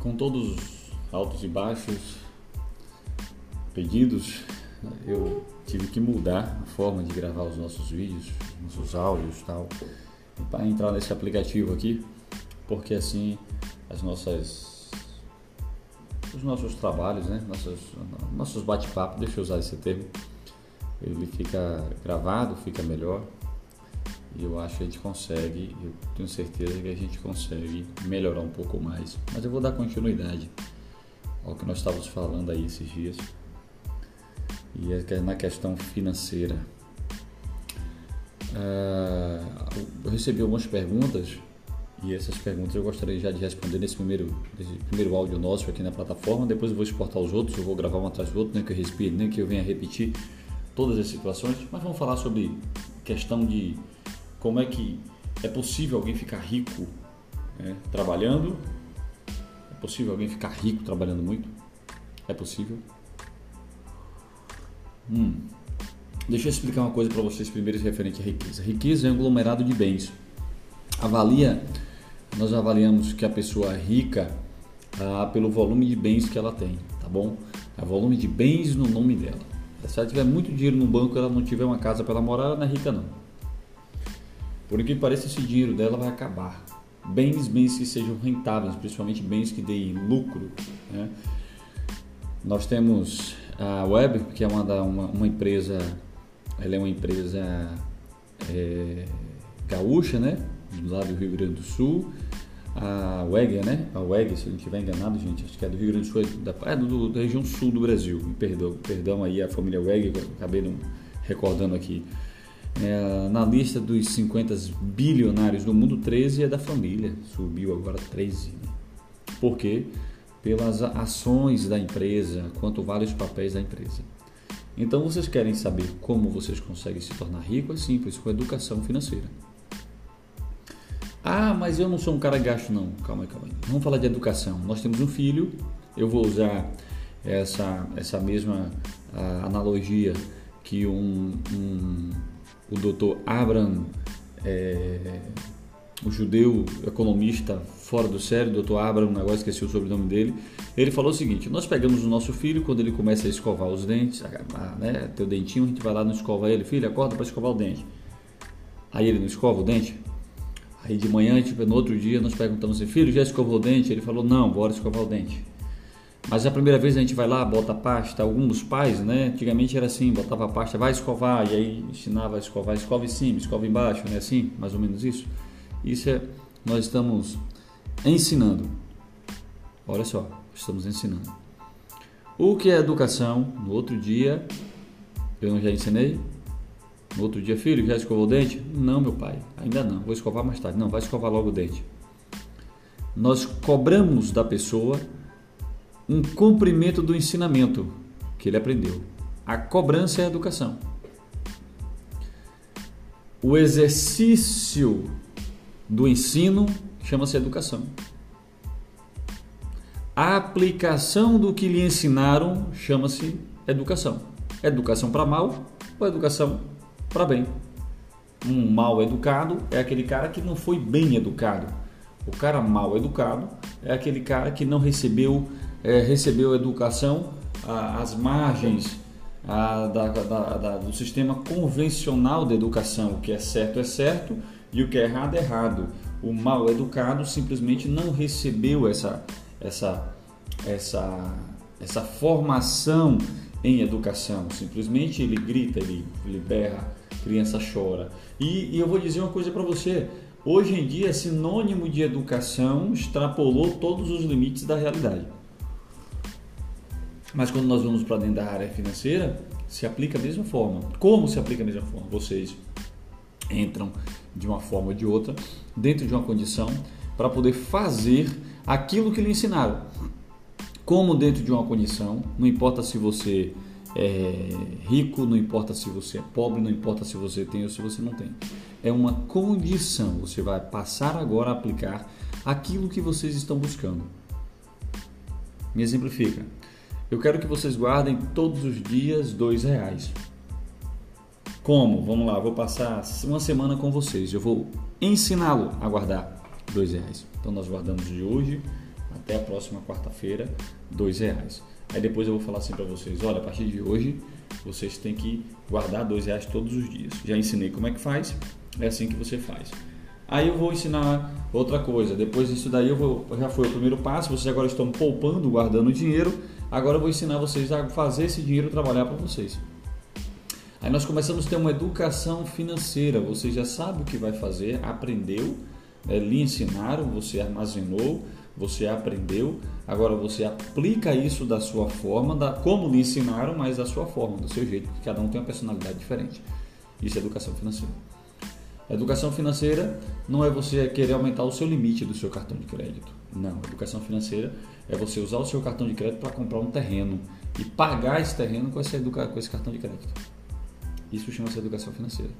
com todos os altos e baixos, pedidos, eu tive que mudar a forma de gravar os nossos vídeos, nossos áudios tal, para entrar nesse aplicativo aqui, porque assim as nossas os nossos trabalhos, né, nossos nossos bate-papo, deixa eu usar esse termo, ele fica gravado, fica melhor. E eu acho que a gente consegue, eu tenho certeza que a gente consegue melhorar um pouco mais. Mas eu vou dar continuidade ao que nós estávamos falando aí esses dias. E é na questão financeira. Uh, eu recebi algumas perguntas e essas perguntas eu gostaria já de responder nesse primeiro, nesse primeiro áudio nosso aqui na plataforma. Depois eu vou exportar os outros, eu vou gravar um atrás do outro, nem que eu respire, nem que eu venha repetir todas as situações. Mas vamos falar sobre questão de como é que é possível alguém ficar rico né, trabalhando é possível alguém ficar rico trabalhando muito? É possível? Hum. Deixa eu explicar uma coisa para vocês primeiro referente à riqueza. Riqueza é um aglomerado de bens. Avalia, nós avaliamos que a pessoa é rica ah, pelo volume de bens que ela tem, tá bom? É volume de bens no nome dela. Se ela tiver muito dinheiro no banco, ela não tiver uma casa para morar, ela não é rica não. Por que esse dinheiro dela vai acabar bens, bens que sejam rentáveis, principalmente bens que deem lucro. Né? Nós temos a Web, que é uma, uma, uma empresa, ela é uma empresa é, gaúcha, né? Lá do Rio Grande do Sul. A WEG, né? A WEG, se eu não estiver enganado, gente, acho que é do Rio Grande do Sul, é da, é do, da região sul do Brasil. Perdão, perdão aí a família WEG, acabei não recordando aqui. É, na lista dos 50 bilionários do mundo, 13 é da família, subiu agora 13. Né? Por quê? Pelas ações da empresa, quanto vale os papéis da empresa. Então, vocês querem saber como vocês conseguem se tornar rico? É simples, com educação financeira. Ah, mas eu não sou um cara gasto, não. Calma aí, calma aí. Vamos falar de educação. Nós temos um filho, eu vou usar essa, essa mesma ah, analogia que um, um o doutor Abraham, é, o judeu economista fora do sério, doutor Abraham, agora esqueci o sobrenome dele, ele falou o seguinte: nós pegamos o nosso filho quando ele começa a escovar os dentes, né, ter o dentinho, a gente vai lá e escova ele, filho, acorda para escovar o dente. Aí ele não escova o dente. Aí de manhã, tipo, no outro dia, nós perguntamos assim, filho, já escovou o dente? Ele falou, não, bora escovar o dente. Mas a primeira vez a gente vai lá, bota pasta, alguns pais, né? Antigamente era assim, botava a pasta, vai escovar, e aí ensinava a escovar, escova em cima, escova embaixo, né? Assim, mais ou menos isso. Isso é, nós estamos ensinando. Olha só, estamos ensinando. O que é educação? No outro dia, eu não já ensinei? No outro dia, filho, já escovou o dente? Não, meu pai, ainda não, vou escovar mais tarde. Não, vai escovar logo o dente. Nós cobramos da pessoa um cumprimento do ensinamento que ele aprendeu. A cobrança é a educação. O exercício do ensino chama-se educação. A aplicação do que lhe ensinaram chama-se educação. Educação para mal ou educação para bem. Um mal educado é aquele cara que não foi bem educado. O cara mal educado é aquele cara que não recebeu é, recebeu educação às margens a, da, da, da, do sistema convencional de educação. O que é certo é certo e o que é errado é errado. O mal educado simplesmente não recebeu essa, essa, essa, essa formação em educação. Simplesmente ele grita, ele, ele berra, a criança chora. E, e eu vou dizer uma coisa para você. Hoje em dia, sinônimo de educação extrapolou todos os limites da realidade. Mas quando nós vamos para dentro da área financeira, se aplica a mesma forma. Como se aplica a mesma forma? Vocês entram de uma forma ou de outra dentro de uma condição para poder fazer aquilo que lhe ensinaram. Como dentro de uma condição, não importa se você é rico, não importa se você é pobre, não importa se você tem ou se você não tem. É uma condição. Você vai passar agora a aplicar aquilo que vocês estão buscando. Me exemplifica. Eu quero que vocês guardem todos os dias dois reais. Como? Vamos lá, vou passar uma semana com vocês. Eu vou ensiná-lo a guardar dois reais. Então nós guardamos de hoje Até a próxima quarta-feira, dois reais. Aí depois eu vou falar assim para vocês, olha, a partir de hoje vocês têm que guardar dois reais todos os dias. Já ensinei como é que faz, é assim que você faz. Aí eu vou ensinar outra coisa. Depois disso daí eu vou, já foi o primeiro passo. Vocês agora estão poupando, guardando dinheiro. Agora eu vou ensinar vocês a fazer esse dinheiro trabalhar para vocês. Aí nós começamos a ter uma educação financeira. Você já sabe o que vai fazer, aprendeu, né? lhe ensinaram, você armazenou, você aprendeu. Agora você aplica isso da sua forma, da, como lhe ensinaram, mas da sua forma, do seu jeito, porque cada um tem uma personalidade diferente. Isso é educação financeira. Educação financeira não é você querer aumentar o seu limite do seu cartão de crédito. Não, educação financeira é você usar o seu cartão de crédito para comprar um terreno e pagar esse terreno com esse, com esse cartão de crédito. Isso chama-se educação financeira.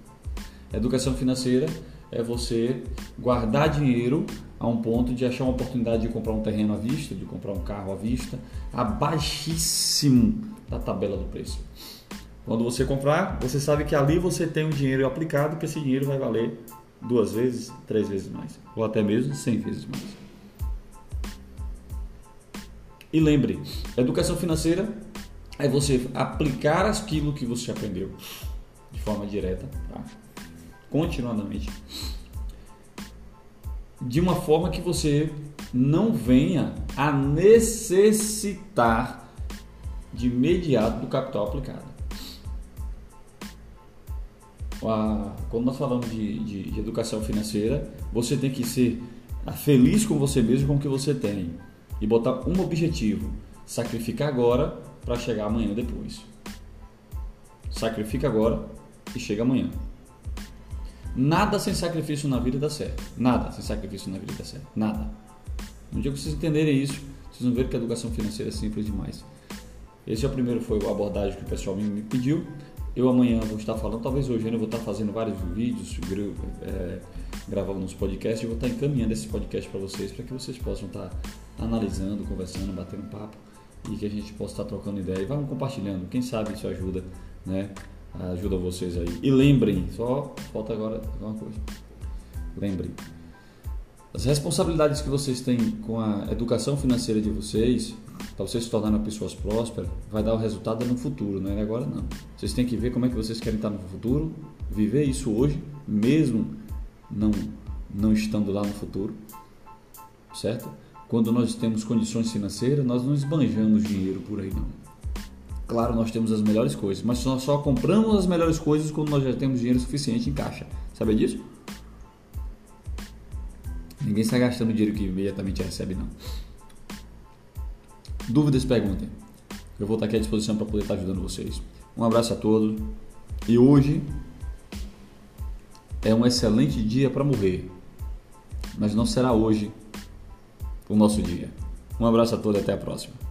Educação financeira é você guardar dinheiro a um ponto de achar uma oportunidade de comprar um terreno à vista, de comprar um carro à vista, abaixíssimo da tabela do preço. Quando você comprar, você sabe que ali você tem um dinheiro aplicado, que esse dinheiro vai valer duas vezes, três vezes mais, ou até mesmo cem vezes mais. E lembre, educação financeira é você aplicar aquilo que você aprendeu de forma direta, tá? continuadamente, de uma forma que você não venha a necessitar de imediato do capital aplicado a, quando nós falamos de, de, de, educação financeira, você tem que ser feliz com você mesmo, com o que você tem e botar um objetivo: sacrificar agora para chegar amanhã depois. Sacrifica agora e chega amanhã. Nada sem sacrifício na vida dá certo. Nada sem sacrifício na vida dá certo. Nada. Um dia que vocês entenderem isso, vocês vão ver que a educação financeira é simples demais. Esse é o primeiro, foi a abordagem que o pessoal me pediu. Eu amanhã vou estar falando, talvez hoje ainda vou estar fazendo vários vídeos, é, gravando uns podcasts e vou estar encaminhando esse podcast para vocês, para que vocês possam estar analisando, conversando, batendo papo e que a gente possa estar trocando ideia e vamos compartilhando. Quem sabe isso ajuda, né? Ajuda vocês aí. E lembrem, só falta agora uma coisa. Lembrem, as responsabilidades que vocês têm com a educação financeira de vocês para vocês se tornarem pessoas prósperas, vai dar o resultado no futuro, não é agora não. Vocês têm que ver como é que vocês querem estar no futuro, viver isso hoje, mesmo não, não estando lá no futuro, certo? Quando nós temos condições financeiras, nós não esbanjamos dinheiro por aí não. Claro, nós temos as melhores coisas, mas nós só compramos as melhores coisas quando nós já temos dinheiro suficiente em caixa. Sabe disso? Ninguém está gastando dinheiro que imediatamente recebe, não. Dúvidas, perguntem. Eu vou estar aqui à disposição para poder estar ajudando vocês. Um abraço a todos. E hoje é um excelente dia para morrer. Mas não será hoje o nosso dia. Um abraço a todos e até a próxima.